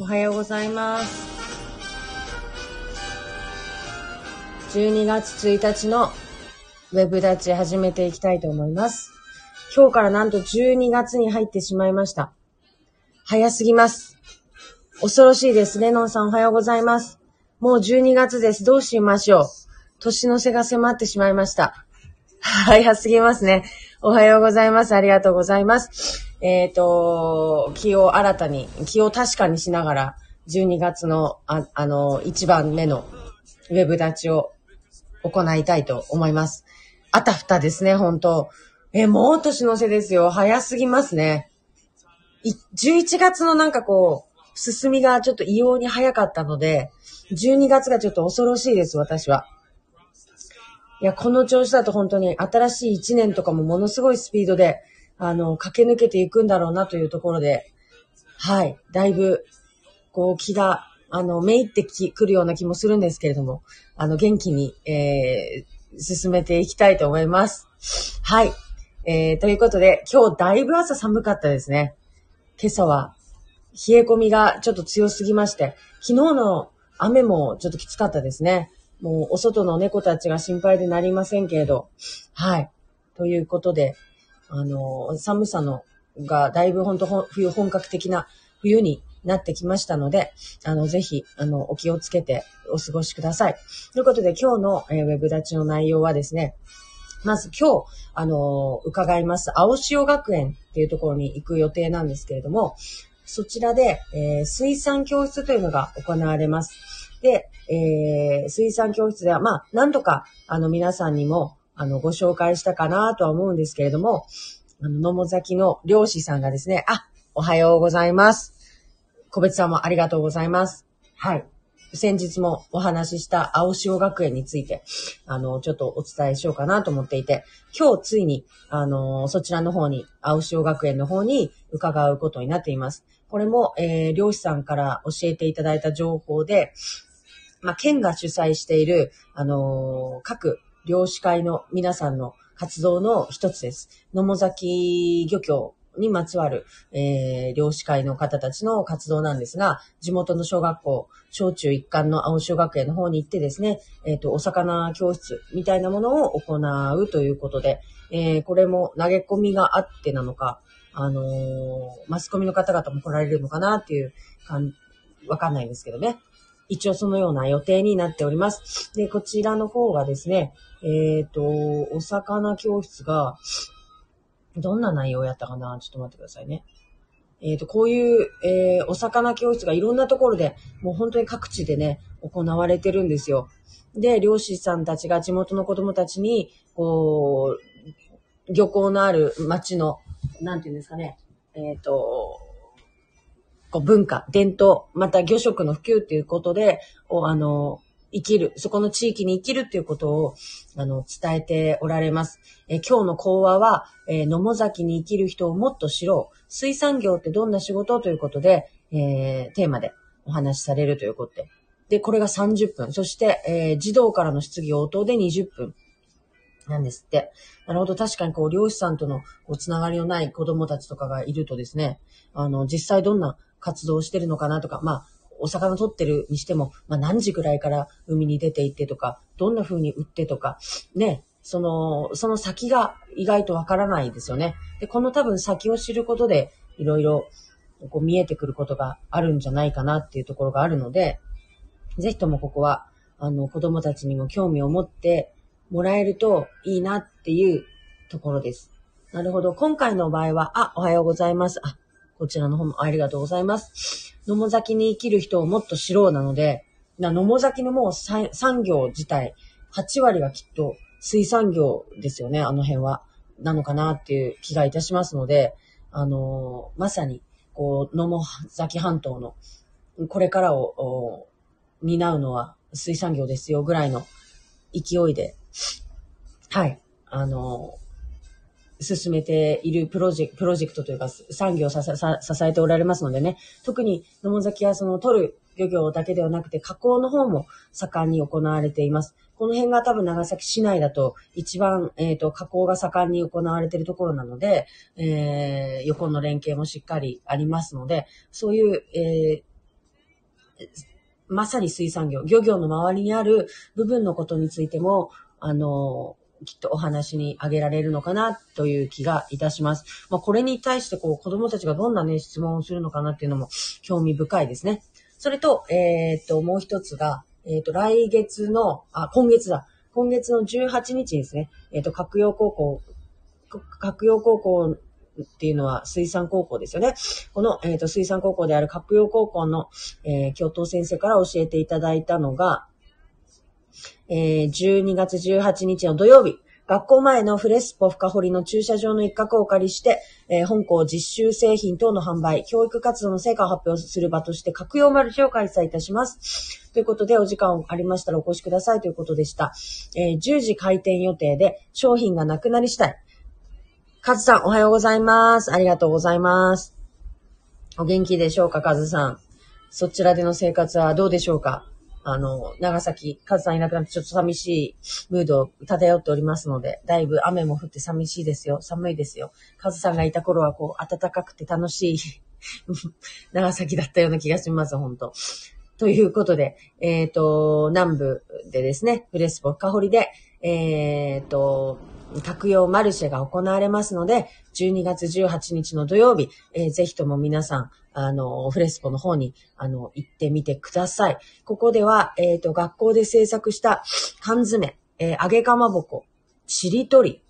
おはようございます。12月1日のウェブ立ち始めていきたいと思います。今日からなんと12月に入ってしまいました。早すぎます。恐ろしいです。レノンさんおはようございます。もう12月です。どうしましょう。年の瀬が迫ってしまいました。早すぎますね。おはようございます。ありがとうございます。えっ、と、気を新たに、気を確かにしながら、12月の、ああの、1番目のウェブ立ちを行いたいと思います。あたふたですね、本当え、もう年の瀬ですよ。早すぎますね。11月のなんかこう、進みがちょっと異様に早かったので、12月がちょっと恐ろしいです、私は。いや、この調子だと本当に新しい1年とかもものすごいスピードで、あの、駆け抜けていくんだろうなというところで、はい、だいぶ、こう、気が、あの、めいってき、くるような気もするんですけれども、あの、元気に、えー、進めていきたいと思います。はい。えー、ということで、今日だいぶ朝寒かったですね。今朝は、冷え込みがちょっと強すぎまして、昨日の雨もちょっときつかったですね。もう、お外の猫たちが心配でなりませんけれど。はい。ということで、あの、寒さのがだいぶ本当冬本格的な冬になってきましたので、あの、ぜひ、あの、お気をつけてお過ごしください。ということで、今日の、えーウェブ立ちの内容はですね、まず今日、あの、伺います、青潮学園っていうところに行く予定なんですけれども、そちらで、えー水産教室というのが行われます。で、えー水産教室では、まあ、何度か、あの、皆さんにも、あの、ご紹介したかなとは思うんですけれども、あの、野母崎の漁師さんがですね、あ、おはようございます。個別さんもありがとうございます。はい。先日もお話しした青潮学園について、あの、ちょっとお伝えしようかなと思っていて、今日ついに、あの、そちらの方に、青潮学園の方に伺うことになっています。これも、えー、漁師さんから教えていただいた情報で、まあ、県が主催している、あのー各漁師会の皆さんの活動の一つです。野母崎漁協にまつわる、えー、漁師会の方たちの活動なんですが、地元の小学校、小中一貫の青潮学園の方に行ってですね、えっ、と、お魚教室みたいなものを行うということで、えー、これも投げ込みがあってなのか、あのーマスコミの方々も来られるのかなっていう感わかんないんですけどね。一応そのような予定になっております。で、こちらの方がですね、えっ、と、お魚教室が、どんな内容やったかな？ちょっと待ってくださいね。えっ、と、こういう、えーお魚教室がいろんなところで、もう本当に各地でね、行われてるんですよ。で、漁師さんたちが地元の子供たちに、こう、漁港のある町の、なんていうんですかね、えっ、と、こう文化、伝統、また漁食の普及っていうことで、おあの、生きる、そこの地域に生きるっていうことを、あの、伝えておられます。え今日の講話は、えー野母崎に生きる人をもっと知ろう。水産業ってどんな仕事ということで、えーテーマでお話しされるということで。で、これが30分。そして、えー児童からの質疑応答で20分。なんですって。なるほど。確かにこう、漁師さんとのこうつながりのない子供たちとかがいるとですね、あの、実際どんな活動してるのかなとか、まあ、お魚取ってるにしても、まあ何時ぐらいから海に出て行ってとか、どんな風に売ってとか、ね、その、その先が意外とわからないですよね。で、この多分先を知ることで、いろいろこう見えてくることがあるんじゃないかなっていうところがあるので、ぜひともここは、あの、子供たちにも興味を持ってもらえるといいなっていうところです。なるほど。今回の場合は、あ、おはようございます。あ、こちらの方もありがとうございます。野母崎に生きる人をもっと知ろうなので、な野母崎のもう産業自体、8割はきっと水産業ですよね、あの辺は。なのかなっていう気がいたしますので、あのーまさに、こう、野母崎半島の、これからを、担うのは水産業ですよぐらいの勢いで、はい、あのー進めているプロジェクト、プロジェクトというか産業をささ支えておられますのでね、特に野母崎はその取る漁業だけではなくて加工の方も盛んに行われています。この辺が多分長崎市内だと一番、えっ、と、加工が盛んに行われているところなので、えー、横の連携もしっかりありますので、そういう、えーまさに水産業、漁業の周りにある部分のことについても、あの、きっとお話にあげられるのかなという気がいたします。まあ、これに対してこう子供たちがどんなね、質問をするのかなっていうのも興味深いですね。それと、えー、っと、もう一つが、えー、っと、来月の、あ、今月だ。今月の18日ですね。え、っと、格洋高校、格洋高校っていうのは水産高校ですよね。この、えっ、と、水産高校である格洋高校の、え教頭先生から教えていただいたのが、えー、12月18日の土曜日、学校前のフレスポ深堀の駐車場の一角をお借りして、えー、本校実習製品等の販売、教育活動の成果を発表する場として、格用マルシェを開催いたします。ということで、お時間ありましたらお越しくださいということでした。えー、10時開店予定で、商品がなくなり次第。カズさん、おはようございます。ありがとうございます。お元気でしょうか、カズさん。そちらでの生活はどうでしょうか？あの、長崎、カズさんいなくなってちょっと寂しいムードを漂っておりますので、だいぶ雨も降って寂しいですよ。寒いですよ。カズさんがいた頃はこう、暖かくて楽しい 長崎だったような気がします、本当ということで、えっ、ー、と、南部でですね、フレスポカホリで、えっ、ー、と、格用マルシェが行われますので、12月18日の土曜日、えー、ぜひとも皆さん、あの、フレスコの方に、あの、行ってみてください。ここでは、えっ、ー、と、学校で制作した缶詰、えー、揚げかまぼこ、ちりとり、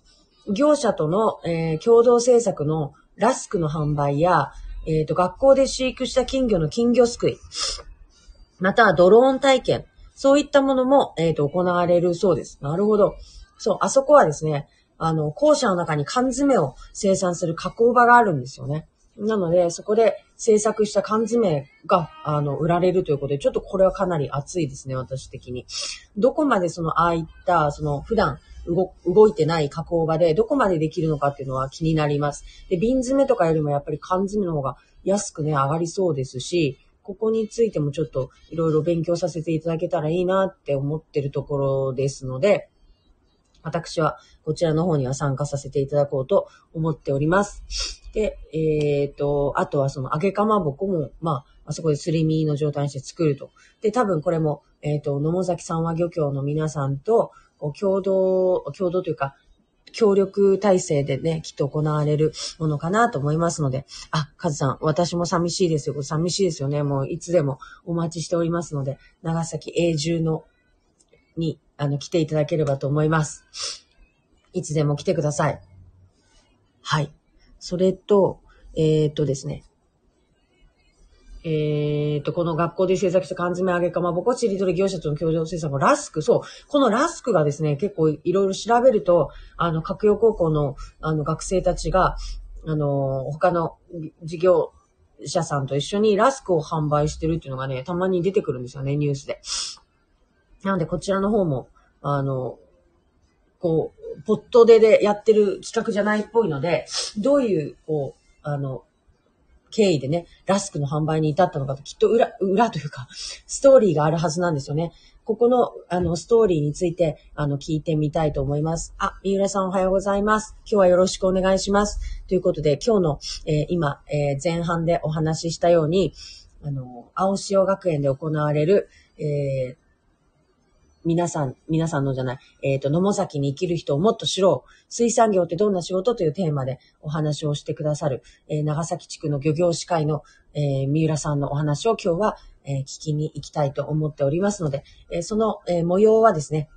業者との、えー、共同制作のラスクの販売や、えっ、ー、と、学校で飼育した金魚の金魚すくい、またはドローン体験、そういったものも、えっ、ー、と、行われるそうです。なるほど。そう、あそこはですね、あの、校舎の中に缶詰を生産する加工場があるんですよね。なので、そこで制作した缶詰が、あの、売られるということで、ちょっとこれはかなり熱いですね、私的に。どこまでその、ああいった、その、普段動、動いてない加工場で、どこまでできるのかっていうのは気になります。で、瓶詰とかよりもやっぱり缶詰の方が安くね、上がりそうですし、ここについてもちょっといろいろ勉強させていただけたらいいなって思ってるところですので、私はこちらの方には参加させていただこうと思っております。で、えっ、ー、と、あとはその揚げかまぼこも、まあ、あそこですり身の状態にして作ると。で、多分これも、えっ、ー、と、野茂崎三和漁協の皆さんと、共同、共同というか、協力体制でね、きっと行われるものかなと思いますので、あ、カズさん、私も寂しいですよ。寂しいですよね。もういつでもお待ちしておりますので、長崎永住の、にあの、来ていただければと思います。いつでも来てください。はい。それと、えー、っとですね。え、っと、この学校で制作した缶詰揚げかまぼこちりとり業者との共同制作ラスク、そう。このラスクがですね、結構いろいろ調べると、あの、格洋高校の、あの、学生たちが、あの、他の事業者さんと一緒にラスクを販売してるっていうのがね、たまに出てくるんですよね、ニュースで。なので、こちらの方も、あの、こう、ポットででやってる企画じゃないっぽいので、どういう、こう、あの、経緯でね、ラスクの販売に至ったのかと、きっと裏、裏というか、ストーリーがあるはずなんですよね。ここの、あの、ストーリーについて、あの、聞いてみたいと思います。あ、三浦さんおはようございます。今日はよろしくお願いします。ということで、今日の、えー、今、えー、前半でお話ししたように、あの、青潮学園で行われる、えー、皆さん、皆さんのじゃない、えっ、ー、と、野茂崎に生きる人をもっと知ろう。水産業ってどんな仕事というテーマでお話をしてくださる、えー、長崎地区の漁業士会の、えー、三浦さんのお話を今日は、え聞きに行きたいと思っておりますので、えその、え模様はですね、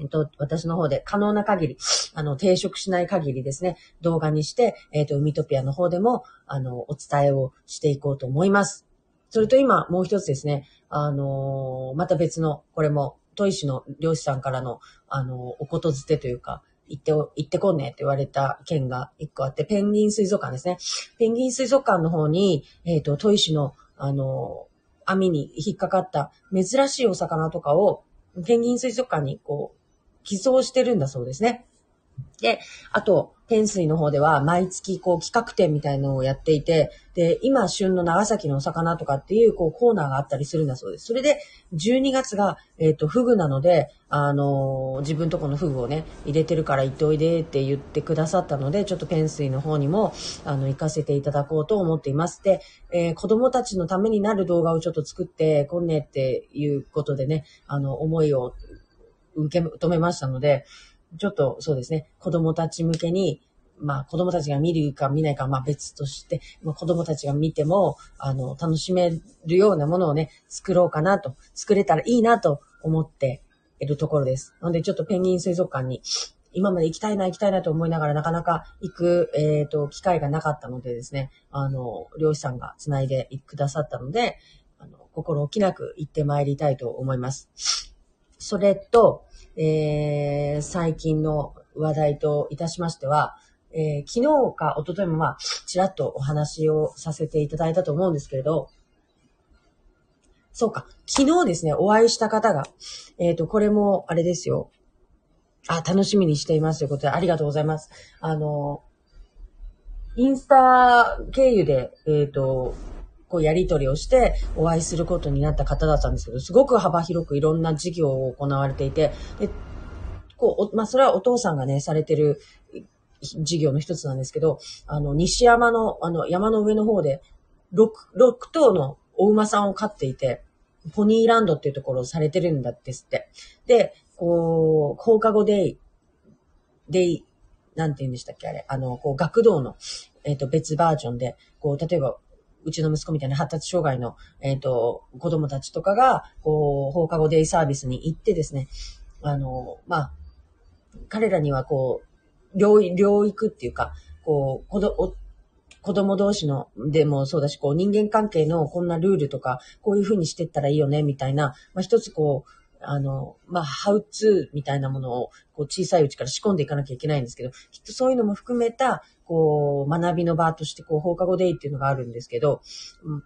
えっと、私の方で可能な限り、あの、抵触しない限りですね、動画にして、えっ、と、海トピアの方でも、あの、お伝えをしていこうと思います。それと今、もう一つですね、あのまた別の、これも砥石の漁師さんからの、あの、おことづてというか、行って、行ってこんねって言われた件が一個あって、ペンギン水族館ですね。ペンギン水族館の方に、えっ、ー、と、砥石の、あの、網に引っかかった珍しいお魚とかを、ペンギン水族館にこう、寄贈してるんだそうですね。で、あと、天水の方では毎月こう企画展みたいのをやっていて、で、今旬の長崎のお魚とかっていうこうコーナーがあったりするんだそうです。それで、12月が、えっ、ー、と、フグなので、あのー、自分とこのフグをね、入れてるから行っておいでって言ってくださったので、ちょっと天水の方にも、あの、行かせていただこうと思っています。で、えー、子供たちのためになる動画をちょっと作って、こんねっていうことでね、あの、思いを受け止めましたので、ちょっとそうですね、子供たち向けに、まあ子供たちが見るか見ないかまあ別として、まあ、子供たちが見ても、あの、楽しめるようなものをね、作ろうかなと、作れたらいいなと思っているところです。なのでちょっとペンギン水族館に今まで行きたいな行きたいなと思いながらなかなか行く、えっ、ー、と、機会がなかったのでですね、あの、漁師さんが繋いでくださったので、あの、心置きなく行ってまいりたいと思います。それと、えー、最近の話題といたしましては、えー、昨日か一昨日もまあ、ちらっとお話をさせていただいたと思うんですけれど、そうか、昨日ですね、お会いした方が、えっ、ー、と、これもあれですよ。あ、楽しみにしていますということで、ありがとうございます。あの、インスタ経由で、えっ、ー、と、こうやり取りをしてお会いすることになった方だったんですけど、すごく幅広くいろんな事業を行われていて、でこう、まあ、それはお父さんがね、されてる事業の一つなんですけど、あの、西山の、あの、山の上の方で、6、6頭のお馬さんを飼っていて、ポニーランドっていうところをされてるんだってって。で、こう、放課後デイ、デイ、なんて言うんでしたっけあれ。あの、こう、学童の、えっ、ー、と、別バージョンで、こう、例えば、うちの息子みたいな発達障害の、えっ、ー、と、子供たちとかが、こう、放課後デイサービスに行ってですね、あの、まあ、彼らにはこう、療療育っていうか、こう、子ど、子供同士の、でもそうだし、こう、人間関係のこんなルールとか、こういう風にしてったらいいよね、みたいな、まあ、一つこう、あの、まあ、ハウツーみたいなものを、こう、小さいうちから仕込んでいかなきゃいけないんですけど、きっとそういうのも含めた、こう、学びの場として、こう、放課後デイっていうのがあるんですけど、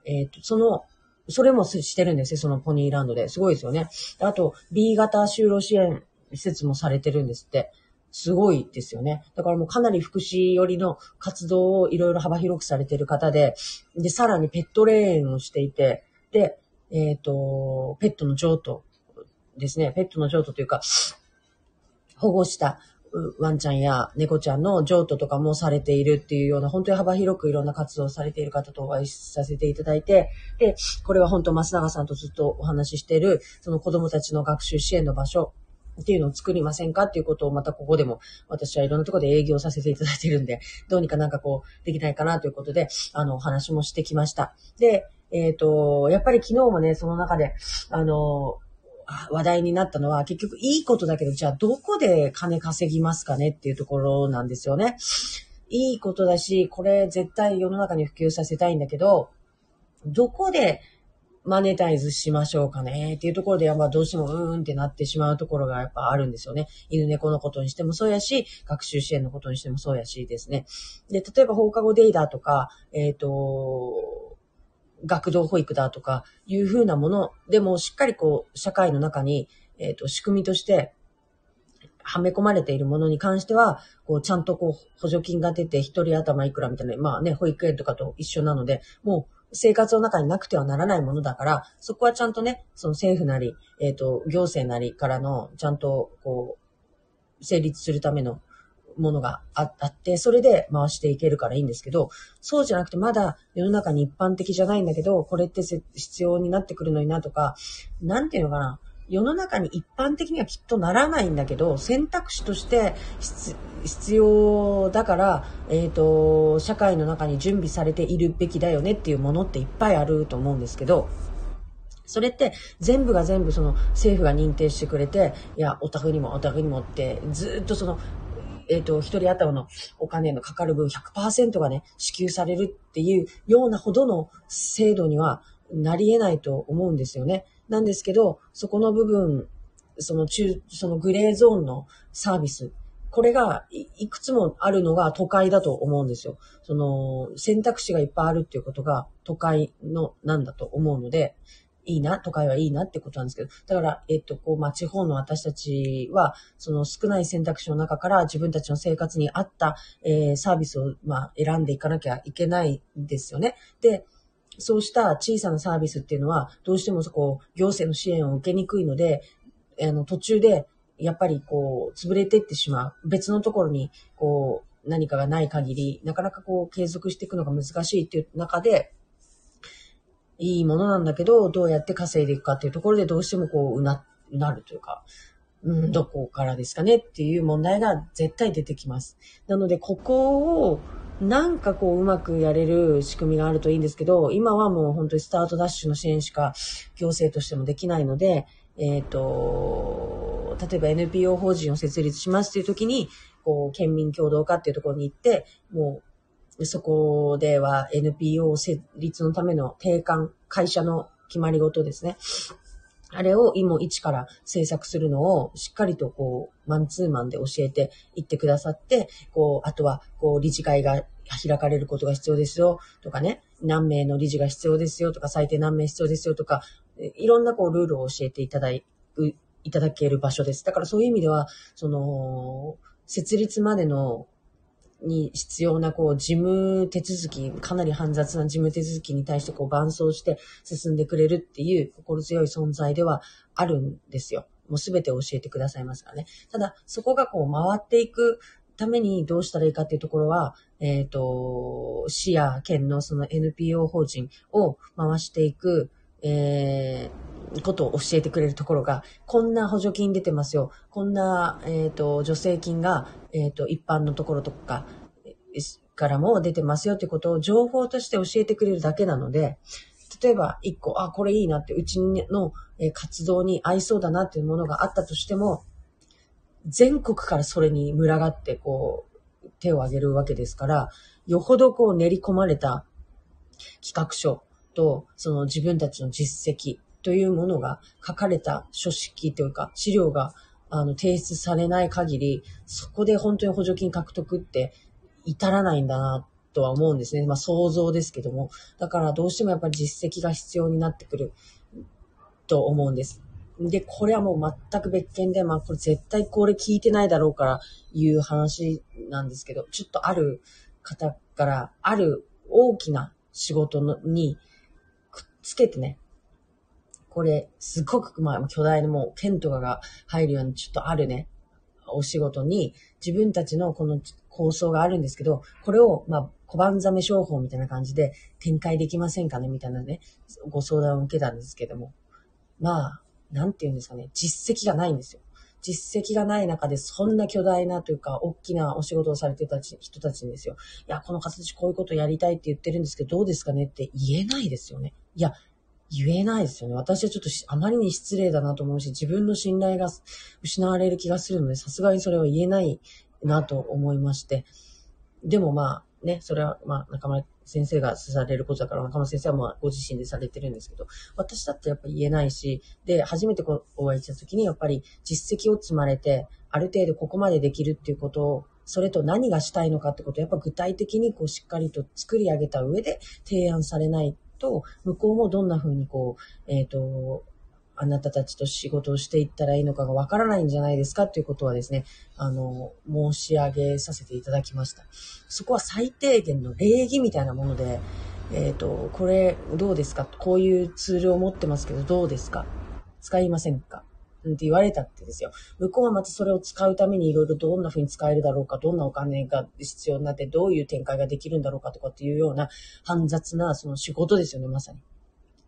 えっ、ー、と、その、それもしてるんですよ、そのポニーランドで。すごいですよね。あと、B 型就労支援施設もされてるんですって。すごいですよね。だからもうかなり福祉寄りの活動をいろいろ幅広くされてる方で、で、さらにペットレーンをしていて、で、えっ、ー、と、ペットの譲渡ですね。ペットの譲渡というか、保護したワンちゃんや猫ちゃんの譲渡とかもされているっていうような、本当に幅広くいろんな活動をされている方とお会いさせていただいて、で、これは本当増永さんとずっとお話ししている、その子供たちの学習支援の場所っていうのを作りませんかっていうことをまたここでも私はいろんなところで営業させていただいているんで、どうにかなんかこうできないかなということで、あの、お話もしてきました。で、えっ、ー、と、やっぱり昨日もね、その中で、あの、話題になったのは、結局いいことだけど、じゃあどこで金稼ぎますかねっていうところなんですよね。いいことだし、これ絶対世の中に普及させたいんだけど、どこでマネタイズしましょうかねっていうところで、やっぱどうしてもうーんってなってしまうところがやっぱあるんですよね。犬猫のことにしてもそうやし、学習支援のことにしてもそうやしですね。で、例えば放課後デイだとか、えっ、ー、と、学童保育だとかいうふうなものでもしっかりこう社会の中に、えっ、ー、と仕組みとしてはめ込まれているものに関しては、こうちゃんとこう補助金が出て一人頭いくらみたいな、まあね、保育園とかと一緒なので、もう生活の中になくてはならないものだから、そこはちゃんとね、その政府なり、えっ、ー、と、行政なりからの、ちゃんとこう、成立するためのものがあって、それで回していけるからいいんですけど、そうじゃなくてまだ世の中に一般的じゃないんだけど、これって必要になってくるのになとか、なんていうのかな。世の中に一般的にはきっとならないんだけど、選択肢として必要だから、えっ、ー、と、社会の中に準備されているべきだよねっていうものっていっぱいあると思うんですけど、それって全部が全部その政府が認定してくれて、いや、お宅にもお宅にもってずっとそのえっ、ー、と、一人頭のお金のかかる分100%がね、支給されるっていうようなほどの制度にはなり得ないと思うんですよね。なんですけど、そこの部分、その中、そのグレーゾーンのサービス、これがいくつもあるのが都会だと思うんですよ。その選択肢がいっぱいあるっていうことが都会のなんだと思うので、いいな、都会はいいなってことなんですけど、だから、えっと、こう、まあ、地方の私たちは、その少ない選択肢の中から自分たちの生活に合った、えー、サービスを、まあ、選んでいかなきゃいけないんですよね。で、そうした小さなサービスっていうのは、どうしてもそこ、行政の支援を受けにくいので、あの、途中で、やっぱりこう、潰れていってしまう。別のところに、こう、何かがない限り、なかなかこう、継続していくのが難しいっていう中で、いいものなんだけど、どうやって稼いでいくかっていうところでどうしてもこう、うな、なるというか、うん、どこからですかねっていう問題が絶対出てきます。なので、ここを、なんかこう、うまくやれる仕組みがあるといいんですけど、今はもう本当にスタートダッシュの支援しか行政としてもできないので、えっ、ー、と、例えば NPO 法人を設立しますっていう時に、こう、県民共同化っていうところに行って、もう、そこでは NPO 設立のための定款、会社の決まり事ですね。あれを今一から制作するのをしっかりとこう、マンツーマンで教えていってくださって、こう、あとは、こう、理事会が開かれることが必要ですよとかね、何名の理事が必要ですよとか、最低何名必要ですよとか、いろんなこう、ルールを教えていただい、いただける場所です。だからそういう意味では、その、設立までのに必要な、こう、事務手続き、かなり煩雑な事務手続きに対して、こう、伴走して進んでくれるっていう心強い存在ではあるんですよ。もうすべて教えてくださいますからね。ただ、そこがこう、回っていくためにどうしたらいいかっていうところは、えっ、ー、と、市や県のその NPO 法人を回していく、えー、ことを教えてくれるところが、こんな補助金出てますよ。こんな、えっ、ー、と、助成金が、えっ、ー、と、一般のところとか、からも出てますよってことを情報として教えてくれるだけなので、例えば一個、あ、これいいなって、うちの活動に合いそうだなっていうものがあったとしても、全国からそれに群がって、こう、手を挙げるわけですから、よほどこう練り込まれた企画書と、その自分たちの実績というものが書かれた書式というか、資料があの提出されない限り、そこで本当に補助金獲得って至らないんだなとは思うんですね。まあ想像ですけども。だからどうしてもやっぱり実績が必要になってくると思うんです。で、これはもう全く別件で、まあこれ絶対これ聞いてないだろうからいう話なんですけど、ちょっとある方からある大きな仕事のにつけてね、これ、すごく、まあ、巨大なもう、剣とかが入るようにちょっとあるね、お仕事に、自分たちのこの構想があるんですけど、これを、まあ、小判ザメ商法みたいな感じで展開できませんかね？みたいなね、ご相談を受けたんですけども。まあ、なんて言うんですかね、実績がないんですよ。実績がない中で、そんな巨大なというか、大きなお仕事をされてた人たちにですよ。いや、この形こういうことやりたいって言ってるんですけど、どうですかね？って言えないですよね。いや、言えないですよね。私はちょっとあまりに失礼だなと思うし、自分の信頼が失われる気がするので、さすがにそれは言えないなと思いまして。でもまあ、ね、それはまあ、中村先生がされることだから、中村先生はまあ、ご自身でされてるんですけど、私だってやっぱり言えないし、で、初めてお会いした時に、やっぱり実績を積まれて、ある程度ここまでできるっていうことを、それと何がしたいのかってことを、やっぱ具体的にこう、しっかりと作り上げた上で提案されないと、向こうもどんな風にこう、えっ、ー、と、あなたたちと仕事をしていったらいいのかがわからないんじゃないですかということはですね、あの、申し上げさせていただきました。そこは最低限の礼儀みたいなもので、えっ、ー、と、これどうですか？こういうツールを持ってますけどどうですか？使いませんか？って言われたってですよ。向こうはまたそれを使うためにいろいろどんな風に使えるだろうか、どんなお金が必要になって、どういう展開ができるんだろうかとかっていうような煩雑なその仕事ですよね、まさに。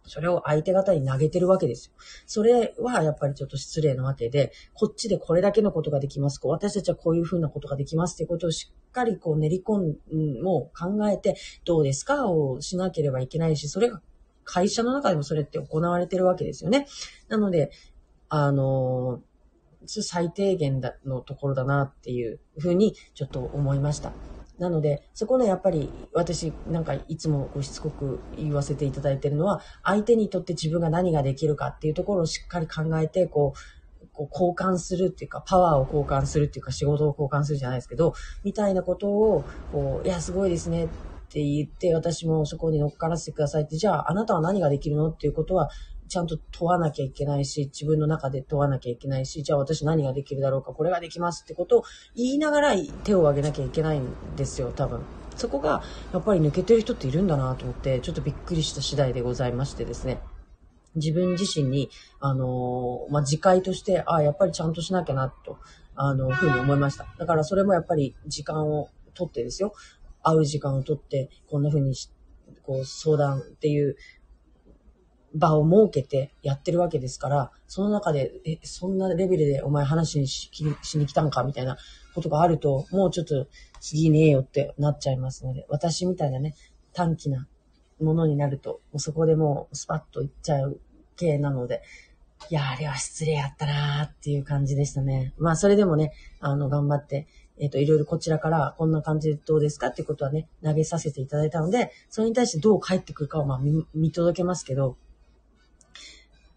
それを相手方に投げてるわけですよ。それはやっぱりちょっと失礼なわけで、こっちでこれだけのことができます。私たちはこういうふうなことができますっていうことをしっかりこう練り込ん、もう考えて、どうですか？をしなければいけないし、それが会社の中でもそれって行われてるわけですよね。なので、あの、最低限だのところだなっていうふうにちょっと思いました。なので、そこのやっぱり私なんかいつもごしつこく言わせていただいてるのは、相手にとって自分が何ができるかっていうところをしっかり考えて、こう、こう交換するっていうか、パワーを交換するっていうか、仕事を交換するじゃないですけど、みたいなことを、こう、いや、すごいですねって言って、私もそこに乗っからせてくださいって、じゃあ、あなたは何ができるのっていうことは、ちゃんと問わなきゃいけないし、自分の中で問わなきゃいけないし、じゃあ私何ができるだろうか、これができますってことを言いながら手を挙げなきゃいけないんですよ、多分。そこが、やっぱり抜けてる人っているんだなと思って、ちょっとびっくりした次第でございましてですね。自分自身に、あのー、まあ、自戒として、ああ、やっぱりちゃんとしなきゃな、と、あの、ふうに思いました。だからそれもやっぱり時間をとってですよ。会う時間をとって、こんな風にこう、相談っていう場を設けてやってるわけですから、その中で、え、そんなレベルでお前話にししに来たんかみたいなことがあると、もうちょっと次ねえよってなっちゃいますので、私みたいなね、短期なものになると、もうそこでもうスパッといっちゃう系なので、いや、あれは失礼やったなーっていう感じでしたね。まあ、それでもね、あの、頑張ってえっ、ー、と、いろいろこちらからこんな感じでどうですかっていうことはね、投げさせていただいたので、それに対してどう返ってくるかをまあ見見届けますけど、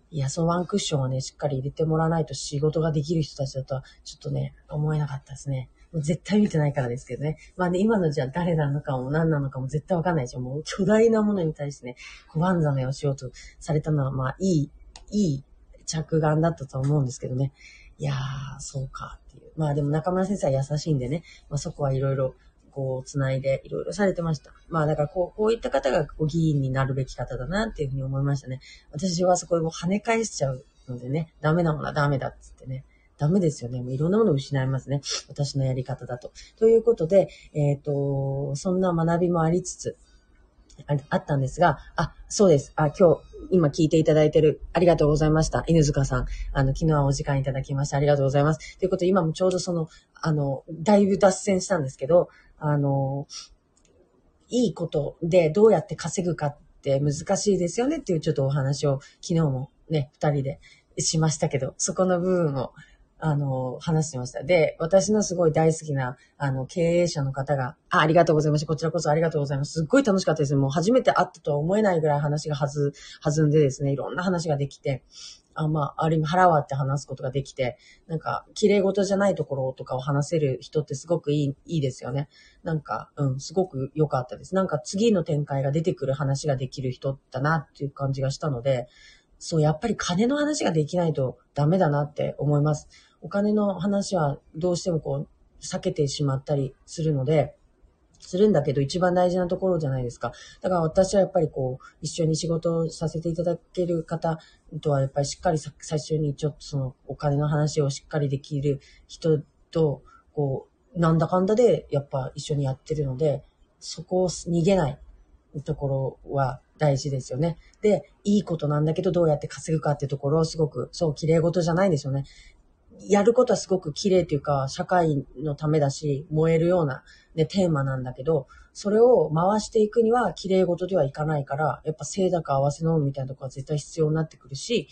いや、そのワンクッションはね、しっかり入れてもらわないと仕事ができる人たちだとは、ちょっとね、思えなかったですね。もう絶対見てないからですけどね。まあね、今のじゃあ誰なのかも何なのかも絶対わかんないでしょ。もう巨大なものに対してね、小判ざめをしようとされたのは、まあ、いい、いい着眼だったと思うんですけどね。いやー、そうかっていう。まあでも中村先生は優しいんでね、まあそこはいろいろこう、つないでいろいろされてました。まあだからこう、こういった方がこう議員になるべき方だなっていうふうに思いましたね。私はそこでも跳ね返しちゃうのでね、ダメなものはダメだっつってね。ダメですよね。もういろんなものを失いますね。私のやり方だと。ということで、えっ、ー、と、そんな学びもありつつ、あったんですが、あ、そうです。あ、今日、今聞いていただいてる、ありがとうございました。犬塚さん。あの、昨日はお時間いただきましてありがとうございます。ということで、今もちょうどその、あの、だいぶ脱線したんですけど、あの、いいことでどうやって稼ぐかって難しいですよねっていうちょっとお話を昨日もね、二人でしましたけど、そこの部分をあの、話してました。で、私のすごい大好きな、あの、経営者の方が、あ、ありがとうございました。こちらこそありがとうございます。すっごい楽しかったですもう初めて会ったとは思えないぐらい話がはず、弾んでですね、いろんな話ができて、あまあ、ある意味腹割って話すことができて、なんか、綺麗事じゃないところとかを話せる人ってすごくいい、いいですよね。なんか、うん、すごく良かったです。なんか次の展開が出てくる話ができる人だなっていう感じがしたので、そう、やっぱり金の話ができないとダメだなって思います。お金の話はどうしてもこう、避けてしまったりするので、するんだけど一番大事なところじゃないですか。だから私はやっぱりこう、一緒に仕事をさせていただける方とはやっぱりしっかり最初にちょっとそのお金の話をしっかりできる人と、こう、なんだかんだでやっぱ一緒にやってるので、そこを逃げないところは大事ですよね。で、いいことなんだけどどうやって稼ぐかっていうところをすごく、そう、綺麗事じゃないんですよね。やることはすごく綺麗というか、社会のためだし、燃えるような、ね、テーマなんだけど、それを回していくには綺麗事ではいかないから、やっぱ清高合わせのみたいなところは絶対必要になってくるし、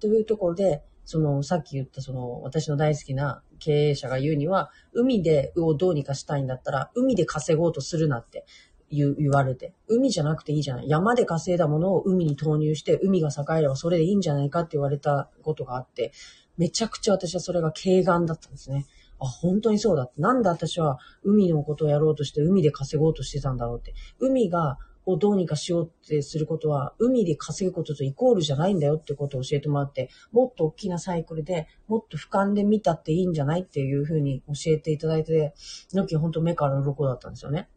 というところで、その、さっき言ったその、私の大好きな経営者が言うには、海で、をどうにかしたいんだったら、海で稼ごうとするなって。言言われて、海じゃなくていいじゃない。山で稼いだものを海に投入して、海が栄えればそれでいいんじゃないかって言われたことがあって、めちゃくちゃ私はそれが軽眼だったんですね。あ、本当にそうだって。なんで私は海のことをやろうとして海で稼ごうとしてたんだろうって。海が、をどうにかしようってすることは、海で稼ぐこととイコールじゃないんだよってことを教えてもらって、もっと大きなサイクルで、もっと俯瞰で見たっていいんじゃないっていうふうに教えていただいて、のき本当目から鱗だったんですよね。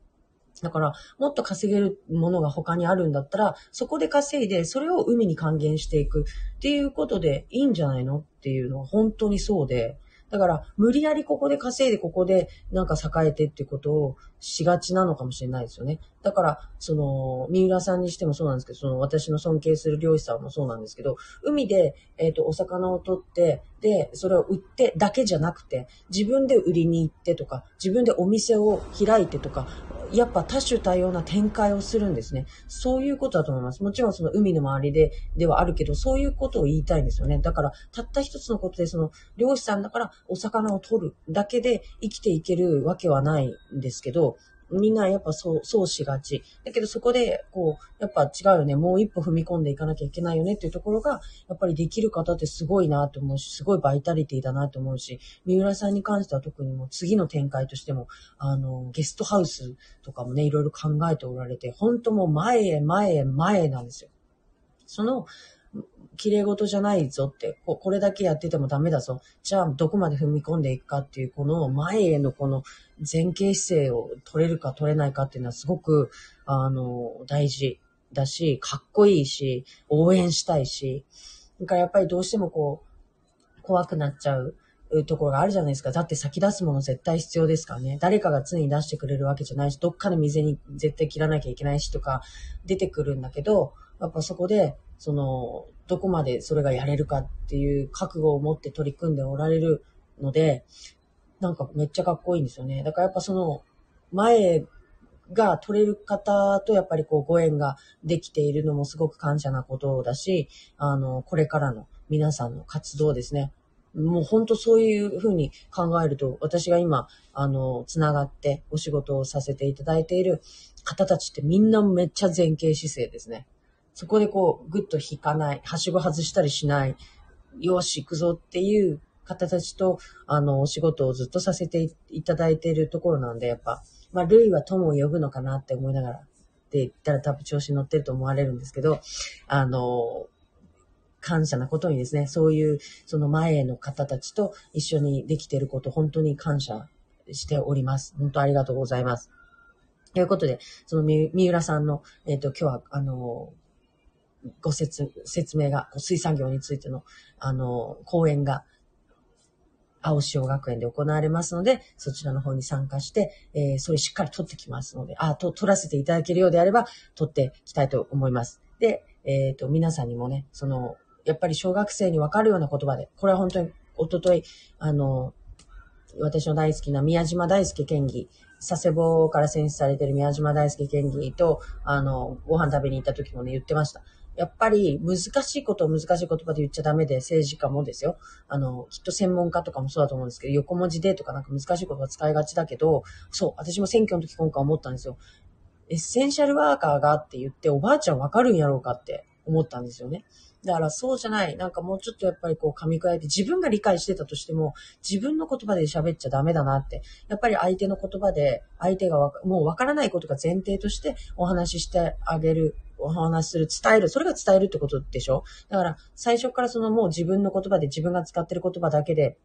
だから、もっと稼げるものが他にあるんだったら、そこで稼いで、それを海に還元していくっていうことでいいんじゃないのっていうのは本当にそうで、だから、無理やりここで稼いで、ここでなんか栄えてっていうことをしがちなのかもしれないですよね。だから、その、三浦さんにしてもそうなんですけど、その私の尊敬する漁師さんもそうなんですけど、海で、えっ、ー、と、お魚を取って、で、それを売ってだけじゃなくて、自分で売りに行ってとか、自分でお店を開いてとか、やっぱ多種多様な展開をするんですね。そういうことだと思います。もちろんその海の周りで、ではあるけど、そういうことを言いたいんですよね。だから、たった一つのことで、その、漁師さんだからお魚を取るだけで生きていけるわけはないんですけど、みんなやっぱそう、そうしがち。だけどそこで、こう、やっぱ違うよね。もう一歩踏み込んでいかなきゃいけないよねっていうところが、やっぱりできる方ってすごいなと思うし、すごいバイタリティだなと思うし、三浦さんに関しては特にもう次の展開としても、あの、ゲストハウスとかもね、いろいろ考えておられて、本当もう前へ前へ前へなんですよ。その、綺麗事じゃないぞってこ、これだけやっててもダメだぞ。じゃあ、どこまで踏み込んでいくかっていう、この前へのこの前傾姿勢を取れるか取れないかっていうのはすごく、あの、大事だし、かっこいいし、応援したいし、だからやっぱりどうしてもこう、怖くなっちゃう。ところがあるじゃないですか。だって先出すもの絶対必要ですからね。誰かが常に出してくれるわけじゃないし、どっかの店に絶対切らなきゃいけないしとか出てくるんだけど、やっぱそこで、その、どこまでそれがやれるかっていう覚悟を持って取り組んでおられるので、なんかめっちゃかっこいいんですよね。だからやっぱその、前が取れる方とやっぱりこうご縁ができているのもすごく感謝なことだし、あの、これからの皆さんの活動ですね。もう本当そういうふうに考えると、私が今、あの、つながってお仕事をさせていただいている方たちってみんなめっちゃ前傾姿勢ですね。そこでこう、ぐっと引かない、はしご外したりしない、よし、行くぞっていう方たちと、あの、お仕事をずっとさせていただいているところなんで、やっぱ、まあ、類は友を呼ぶのかなって思いながら、って言ったら多分調子に乗ってると思われるんですけど、あの、感謝なことにですね、そういうその前の方たちと一緒にできていること、本当に感謝しております。本当ありがとうございます。ということで、その三浦さんの、えっ、ー、と、今日は、あの、ご説、説明が、水産業についての、あの、講演が、青潮学園で行われますので、そちらの方に参加して、えー、それしっかり取ってきますので、あ、と、取らせていただけるようであれば、取っていきたいと思います。で、えっ、ー、と、皆さんにもね、その、やっぱり小学生にわかるような言葉で、これは本当に、おととい、あの、私の大好きな宮島大輔県議、佐世保から選出されている宮島大輔県議と、あの、ご飯食べに行った時もね、言ってました。やっぱり難しいことを難しい言葉で言っちゃダメで、政治家もですよ。あの、きっと専門家とかもそうだと思うんですけど、横文字でとかなんか難しい言葉使いがちだけど、そう、私も選挙の時今回思ったんですよ。エッセンシャルワーカーがって言って、おばあちゃんわかるんやろうかって思ったんですよね。だからそうじゃない。なんかもうちょっとやっぱりこう噛み砕いて自分が理解してたとしても自分の言葉で喋っちゃダメだなって。やっぱり相手の言葉で相手がもうわからないことが前提としてお話ししてあげる。お話しする、伝える。それが伝えるってことでしょ？だから最初からそのもう自分の言葉で自分が使ってる言葉だけで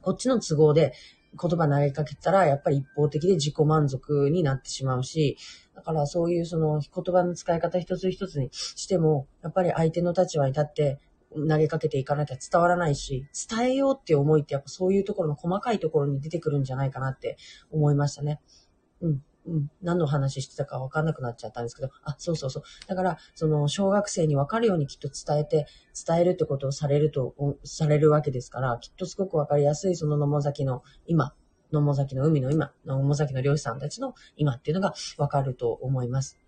こっちの都合で言葉投げかけたら、やっぱり一方的で自己満足になってしまうし、だからそういうその言葉の使い方一つ一つにしても、やっぱり相手の立場に立って投げかけていかなきゃ伝わらないし、伝えようっていう思いってやっぱそういうところの細かいところに出てくるんじゃないかなって思いましたね。うん。うん、何の話してたか分かんなくなっちゃったんですけど、あ、そうそうそう。だから、その、小学生に分かるようにきっと伝えて、伝えるってことをされると、されるわけですから、きっとすごく分かりやすい、その野茂崎の今、野茂崎の海の今、野茂崎の漁師さんたちの今っていうのが分かると思います。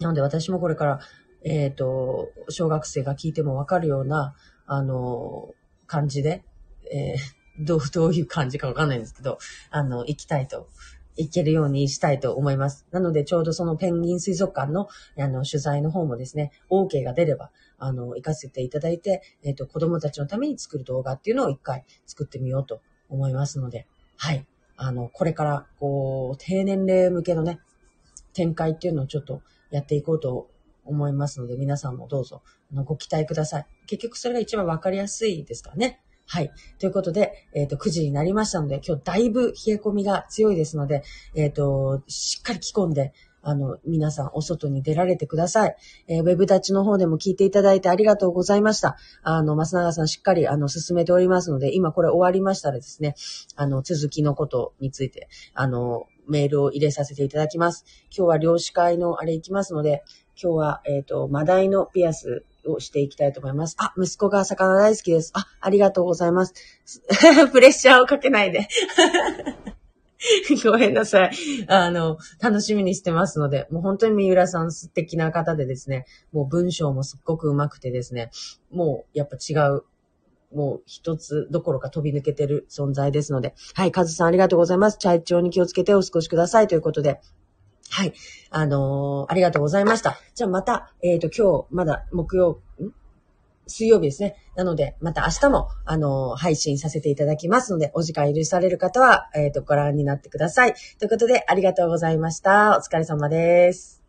なので私もこれから、えっ、ー、と、小学生が聞いても分かるような、あの、感じで、えー、どう、どういう感じか分かんないんですけど、あの、行きたいと行けるようにしたいと思います。なので、ちょうどそのペンギン水族館の、あの、取材の方もですね、OK が出れば、あの、行かせていただいて、えっ、ー、と、子供たちのために作る動画っていうのを一回作ってみようと思いますので、はい。あの、これから、こう、低年齢向けのね、展開っていうのをちょっとやっていこうと思いますので、皆さんもどうぞ、あの、ご期待ください。結局それが一番わかりやすいですからね。はい。ということで、えっ、ー、と、9時になりましたので、今日だいぶ冷え込みが強いですので、えっ、ー、と、しっかり着込んで、あの、皆さんお外に出られてください。えー、ウェブ立ちの方でも聞いていただいてありがとうございました。あの、増永さんしっかり、あの、進めておりますので、今これ終わりましたらですね、あの、続きのことについて、あの、メールを入れさせていただきます。今日は漁師会のあれ行きますので、今日は、えっ、ー、と、マダイのピアスをしていきたいと思います。あ、息子が魚大好きです。あ、ありがとうございます。プレッシャーをかけないで。ごめんなさい。あの、楽しみにしてますので、もう本当に三浦さん素敵な方でですね、もう文章もすっごく上手くてですね、もうやっぱ違う、もう一つどころか飛び抜けてる存在ですので、はい、カズさんありがとうございます。体調に気をつけてお過ごしくださいということで、はい。あのー、ありがとうございました。じゃあまた、えっ、ー、と、今日、まだ木曜、ん？水曜日ですね。なので、また明日も、あのー、配信させていただきますので、お時間許される方は、えっ、と、ご覧になってください。ということで、ありがとうございました。お疲れ様です。